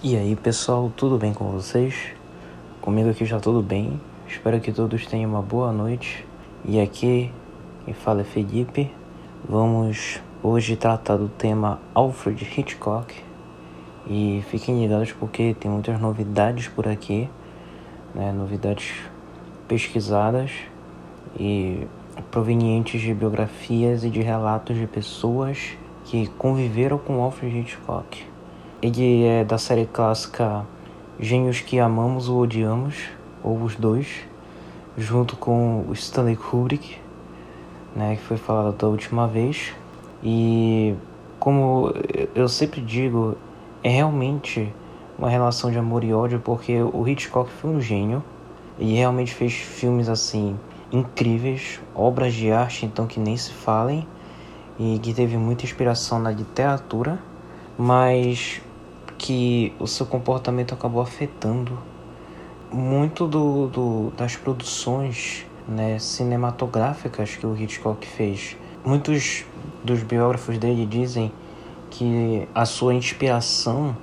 E aí pessoal, tudo bem com vocês? Comigo aqui já tudo bem. Espero que todos tenham uma boa noite. E aqui quem fala é Felipe. Vamos hoje tratar do tema Alfred Hitchcock. E fiquem ligados porque tem muitas novidades por aqui, né? novidades pesquisadas e provenientes de biografias e de relatos de pessoas que conviveram com Alfred Hitchcock. Ele é da série clássica Gênios que Amamos ou Odiamos, ou os dois, junto com o Stanley Kubrick, né, que foi falado da última vez. E como eu sempre digo, é realmente uma relação de amor e ódio, porque o Hitchcock foi um gênio e realmente fez filmes assim incríveis, obras de arte então que nem se falem e que teve muita inspiração na literatura, mas que o seu comportamento acabou afetando muito do, do, das produções né, cinematográficas que o Hitchcock fez. Muitos dos biógrafos dele dizem que a sua inspiração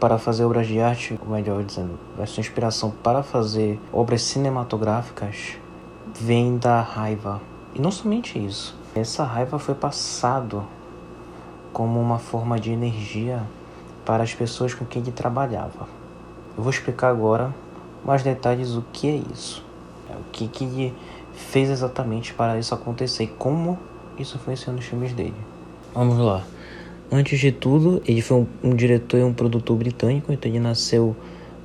para fazer obras de arte, ou melhor dizendo, a sua inspiração para fazer obras cinematográficas vem da raiva. E não somente isso. Essa raiva foi passado como uma forma de energia para as pessoas com quem ele trabalhava. Eu vou explicar agora mais detalhes o que é isso, é, o que, que ele fez exatamente para isso acontecer e como isso influenciou nos filmes dele. Vamos lá. Antes de tudo, ele foi um, um diretor e um produtor britânico, então ele nasceu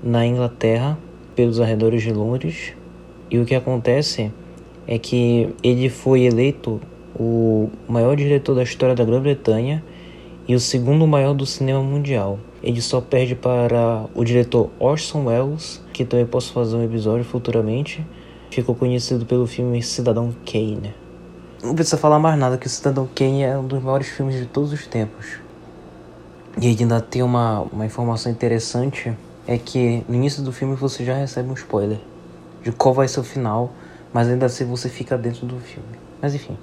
na Inglaterra, pelos arredores de Londres. E o que acontece é que ele foi eleito o maior diretor da história da Grã-Bretanha e o segundo maior do cinema mundial. Ele só perde para o diretor Orson Welles, que também posso fazer um episódio futuramente. Ficou conhecido pelo filme Cidadão Kane. Não precisa falar mais nada que o Cidadão Kane é um dos maiores filmes de todos os tempos. E ainda tem uma, uma informação interessante, é que no início do filme você já recebe um spoiler de qual vai ser o final, mas ainda assim você fica dentro do filme. Mas enfim,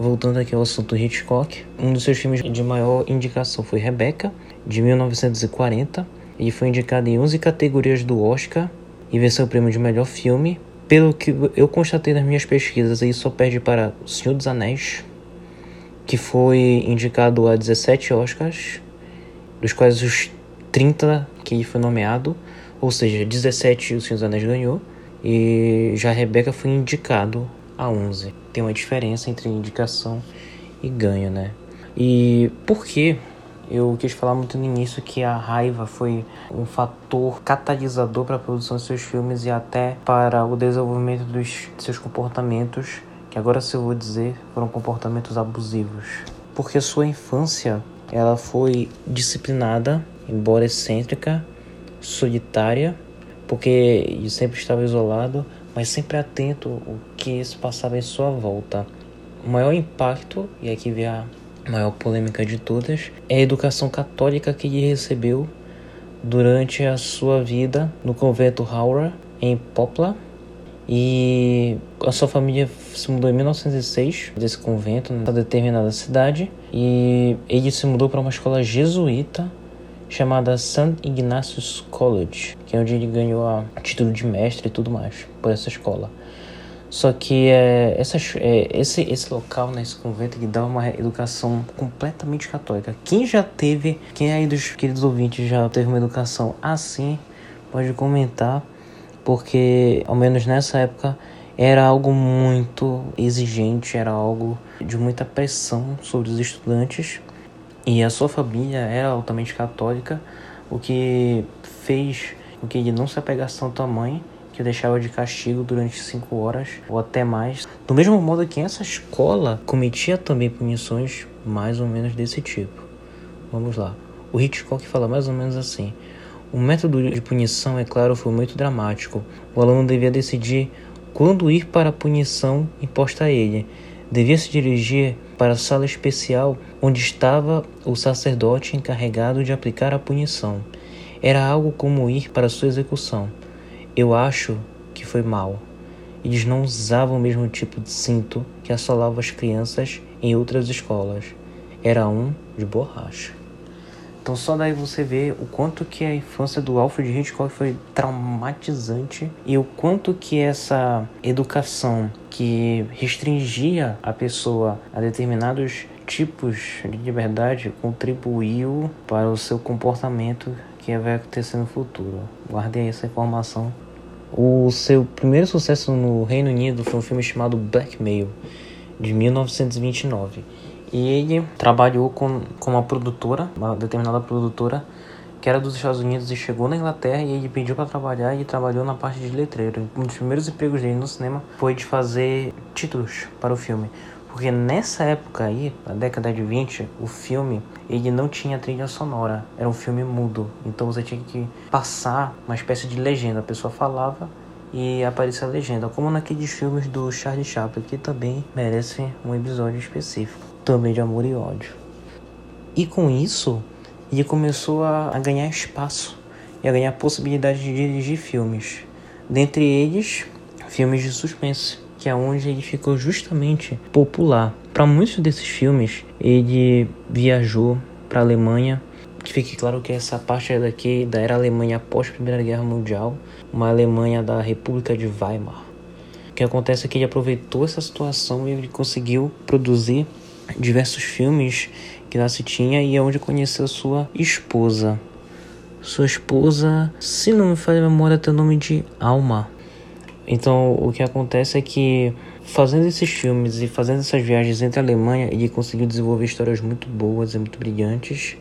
Voltando aqui ao assunto Hitchcock, um dos seus filmes de maior indicação foi Rebecca, de 1940. Ele foi indicado em 11 categorias do Oscar e venceu o prêmio de melhor filme. Pelo que eu constatei nas minhas pesquisas, ele só perde para O Senhor dos Anéis, que foi indicado a 17 Oscars, dos quais os 30 que ele foi nomeado, ou seja, 17 o Senhor dos Anéis ganhou, e já Rebecca foi indicado a 11. Tem uma diferença entre indicação e ganho, né? E por que eu quis falar muito no início que a raiva foi um fator catalisador para a produção de seus filmes e até para o desenvolvimento dos seus comportamentos, que agora se eu vou dizer, foram comportamentos abusivos. Porque sua infância, ela foi disciplinada, embora excêntrica, solitária, porque sempre estava isolado, mas sempre atento que se passava em sua volta. O maior impacto, e aqui vem a maior polêmica de todas, é a educação católica que ele recebeu durante a sua vida no convento Haura, em Poplar. E a sua família se mudou em 1906 desse convento, nessa determinada cidade. E ele se mudou para uma escola jesuíta chamada St. Ignatius College, que é onde ele ganhou a título de mestre e tudo mais por essa escola. Só que é, essa, é, esse, esse local, né, esse convento, que dá uma educação completamente católica. Quem já teve, quem aí dos queridos ouvintes já teve uma educação assim, pode comentar, porque ao menos nessa época era algo muito exigente, era algo de muita pressão sobre os estudantes e a sua família era altamente católica, o que fez com que ele não se apegasse tanto à mãe, que deixava de castigo durante cinco horas ou até mais. Do mesmo modo que essa escola cometia também punições mais ou menos desse tipo. Vamos lá. O Hitchcock fala mais ou menos assim: o método de punição, é claro, foi muito dramático. O aluno devia decidir quando ir para a punição imposta a ele. Devia se dirigir para a sala especial onde estava o sacerdote encarregado de aplicar a punição. Era algo como ir para sua execução. Eu acho que foi mal. Eles não usavam o mesmo tipo de cinto que assolava as crianças em outras escolas. Era um de borracha. Então só daí você vê o quanto que a infância do Alfred Hitchcock foi traumatizante e o quanto que essa educação que restringia a pessoa a determinados tipos de liberdade contribuiu para o seu comportamento que vai acontecer no futuro. Guardei essa informação. O seu primeiro sucesso no Reino Unido foi um filme chamado Blackmail, de 1929. E ele trabalhou com, com uma produtora, uma determinada produtora, que era dos Estados Unidos e chegou na Inglaterra e ele pediu para trabalhar e trabalhou na parte de letreiro. Um dos primeiros empregos dele no cinema foi de fazer títulos para o filme. Porque nessa época aí, na década de 20, o filme ele não tinha trilha sonora, era um filme mudo. Então você tinha que passar uma espécie de legenda. A pessoa falava e aparecia a legenda, como naqueles filmes do Charlie Chaplin, que também merece um episódio específico também de amor e ódio. E com isso, ele começou a, a ganhar espaço e a ganhar possibilidade de dirigir filmes. Dentre eles, filmes de suspense, que é onde ele ficou justamente popular. Para muitos desses filmes, ele viajou para a Alemanha. Que fique claro que essa parte daqui da era Alemanha após a Primeira Guerra Mundial, uma Alemanha da República de Weimar. O que acontece é que ele aproveitou essa situação e ele conseguiu produzir diversos filmes que lá se tinha e é onde conheceu sua esposa. Sua esposa, se não me falha a memória, tem o nome de Alma. Então, o que acontece é que fazendo esses filmes e fazendo essas viagens entre a Alemanha, ele conseguiu desenvolver histórias muito boas e muito brilhantes.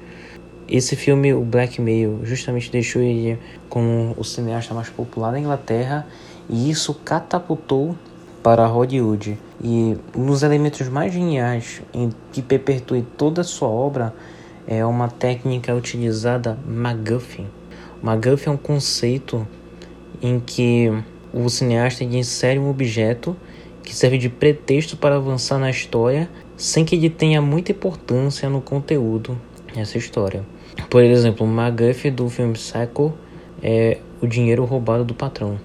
Esse filme, o Blackmail, justamente deixou ele como o cineasta mais popular da Inglaterra e isso catapultou para Hollywood. E um dos elementos mais geniais em que perpetue toda a sua obra é uma técnica utilizada MacGuffin. MacGuffin é um conceito em que o cineasta insere um objeto que serve de pretexto para avançar na história sem que ele tenha muita importância no conteúdo dessa história. Por exemplo, o MacGuffin do filme Psycho é o dinheiro roubado do patrão.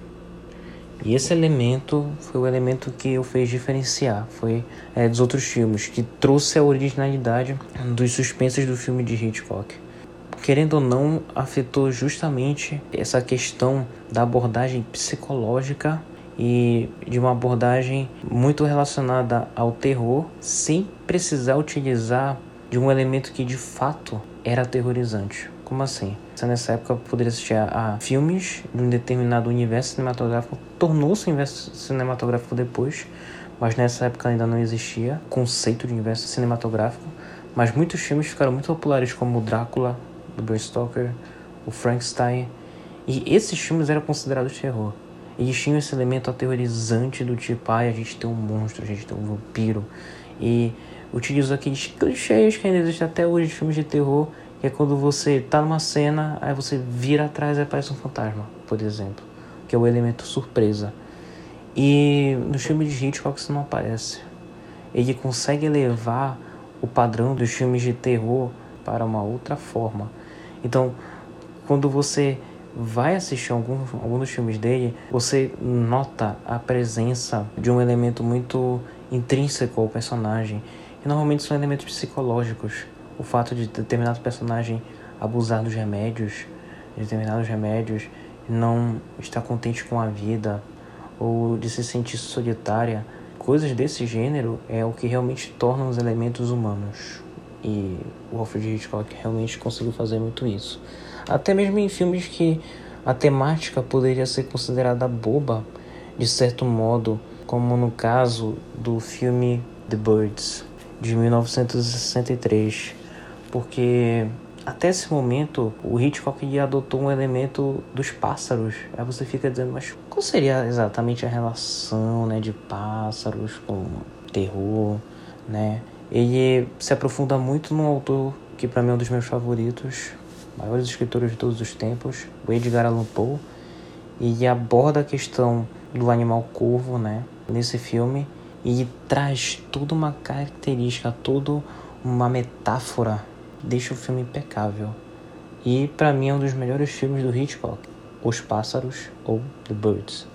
E esse elemento foi o elemento que o fez diferenciar, foi é, dos outros filmes, que trouxe a originalidade dos suspensos do filme de Hitchcock. Querendo ou não, afetou justamente essa questão da abordagem psicológica e de uma abordagem muito relacionada ao terror, sem precisar utilizar de um elemento que de fato era aterrorizante. Como assim? Nessa época poderia assistir a, a filmes de um determinado universo cinematográfico, tornou-se universo cinematográfico depois, mas nessa época ainda não existia conceito de universo cinematográfico. Mas muitos filmes ficaram muito populares, como Drácula, do Bram Stoker, o Frankenstein, e esses filmes eram considerados terror. Eles tinham esse elemento aterrorizante do tipo, ai, a gente tem um monstro, a gente tem um vampiro. E utilizou aqueles clichês que ainda existem até hoje de filmes de terror que é quando você tá numa cena, aí você vira atrás e aparece um fantasma, por exemplo, que é o elemento surpresa. E no filme de Hitchcock isso não aparece. Ele consegue elevar o padrão dos filmes de terror para uma outra forma. Então, quando você vai assistir algum, algum dos filmes dele, você nota a presença de um elemento muito intrínseco ao personagem. E normalmente são elementos psicológicos o fato de determinado personagem abusar dos remédios, de determinados remédios, não estar contente com a vida ou de se sentir solitária, coisas desse gênero é o que realmente torna os elementos humanos. E o Alfred Hitchcock realmente conseguiu fazer muito isso. Até mesmo em filmes que a temática poderia ser considerada boba, de certo modo, como no caso do filme The Birds, de 1963 porque até esse momento o Hitchcock adotou um elemento dos pássaros. Aí você fica dizendo, mas qual seria exatamente a relação né, de pássaros com terror, né? Ele se aprofunda muito num autor que para mim é um dos meus favoritos, maiores escritores de todos os tempos, o Edgar Allan Poe, e aborda a questão do animal corvo, né, nesse filme, e traz toda uma característica, toda uma metáfora deixa o filme impecável. E para mim é um dos melhores filmes do Hitchcock, Os Pássaros ou The Birds.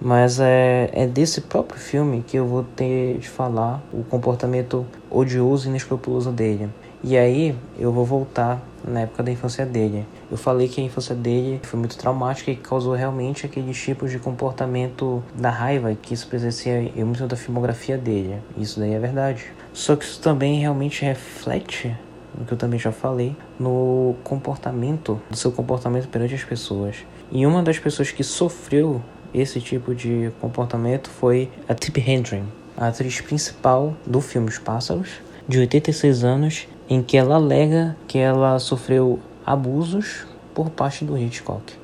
Mas é, é desse próprio filme que eu vou ter de falar o comportamento odioso e inescrupuloso dele. E aí eu vou voltar na época da infância dele. Eu falei que a infância dele foi muito traumática e causou realmente aqueles tipos de comportamento da raiva que isso presencia em muito da filmografia dele. Isso daí é verdade. Só que isso também realmente reflete o que eu também já falei, no comportamento, do seu comportamento perante as pessoas. E uma das pessoas que sofreu esse tipo de comportamento foi a Tippi Hedren, a atriz principal do filme Os Pássaros, de 86 anos, em que ela alega que ela sofreu abusos por parte do Hitchcock,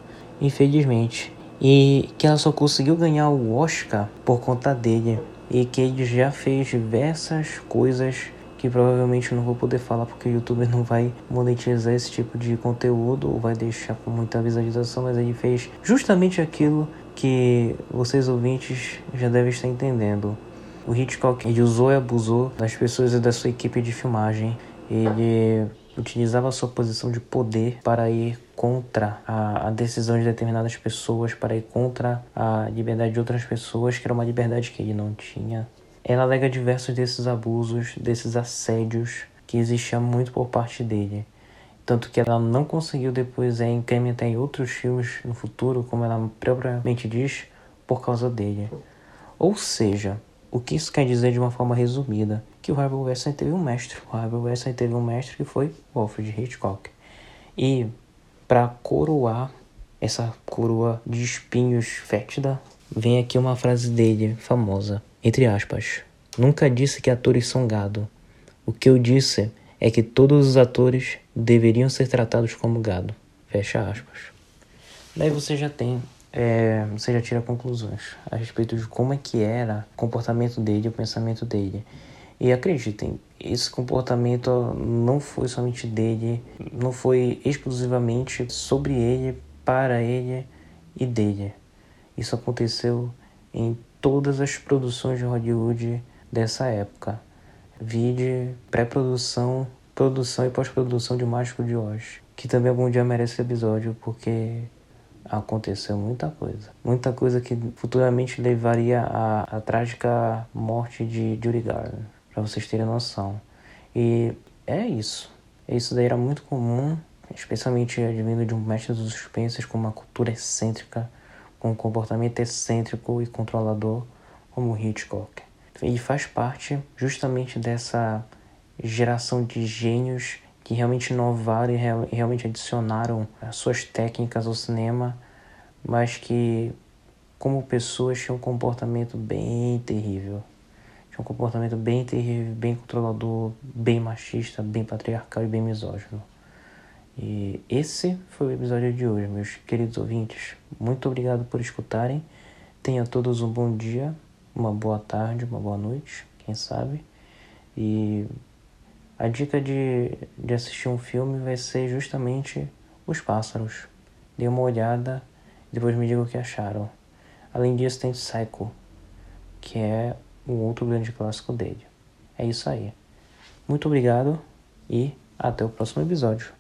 infelizmente, e que ela só conseguiu ganhar o Oscar por conta dele e que ele já fez diversas coisas que provavelmente não vou poder falar porque o YouTube não vai monetizar esse tipo de conteúdo ou vai deixar com muita visualização, mas ele fez justamente aquilo que vocês ouvintes já devem estar entendendo. O Hitchcock ele usou e abusou das pessoas e da sua equipe de filmagem. Ele utilizava sua posição de poder para ir contra a, a, decisão de determinadas pessoas, para ir contra a liberdade de outras pessoas, que era uma liberdade que ele não tinha. Ela alega diversos desses abusos, desses assédios que existia muito por parte dele. Tanto que ela não conseguiu depois é, incrementar em outros filmes no futuro, como ela propriamente diz, por causa dele. Ou seja, o que isso quer dizer de uma forma resumida? Que o Harvey Weinstein teve um mestre. O Harvey Weinstein teve um mestre que foi Alfred Hitchcock. E para coroar essa coroa de espinhos fétida, vem aqui uma frase dele, famosa. Entre aspas. Nunca disse que atores são gado. O que eu disse é que todos os atores deveriam ser tratados como gado. Fecha aspas. Daí você já tem, é, você já tira conclusões a respeito de como é que era o comportamento dele, o pensamento dele. E acreditem, esse comportamento não foi somente dele, não foi exclusivamente sobre ele, para ele e dele. Isso aconteceu em todas as produções de Hollywood dessa época. Vide pré-produção, produção e pós-produção de Mágico de Oz, que também algum dia merece episódio porque aconteceu muita coisa. Muita coisa que futuramente levaria à, à trágica morte de Judy Garland, para vocês terem noção. E é isso. Isso daí era muito comum, especialmente advindo de um mestre dos suspenses com uma cultura excêntrica com um comportamento excêntrico e controlador como Hitchcock. Ele faz parte justamente dessa geração de gênios que realmente inovaram e real, realmente adicionaram as suas técnicas ao cinema, mas que, como pessoas, tinham um comportamento bem terrível. Tinha um comportamento bem terrível, bem controlador, bem machista, bem patriarcal e bem misógino. E esse foi o episódio de hoje, meus queridos ouvintes. Muito obrigado por escutarem. Tenha todos um bom dia, uma boa tarde, uma boa noite, quem sabe. E a dica de, de assistir um filme vai ser justamente Os Pássaros. Dê uma olhada e depois me diga o que acharam. Além disso, tem Psycho, que é um outro grande clássico dele. É isso aí. Muito obrigado e até o próximo episódio.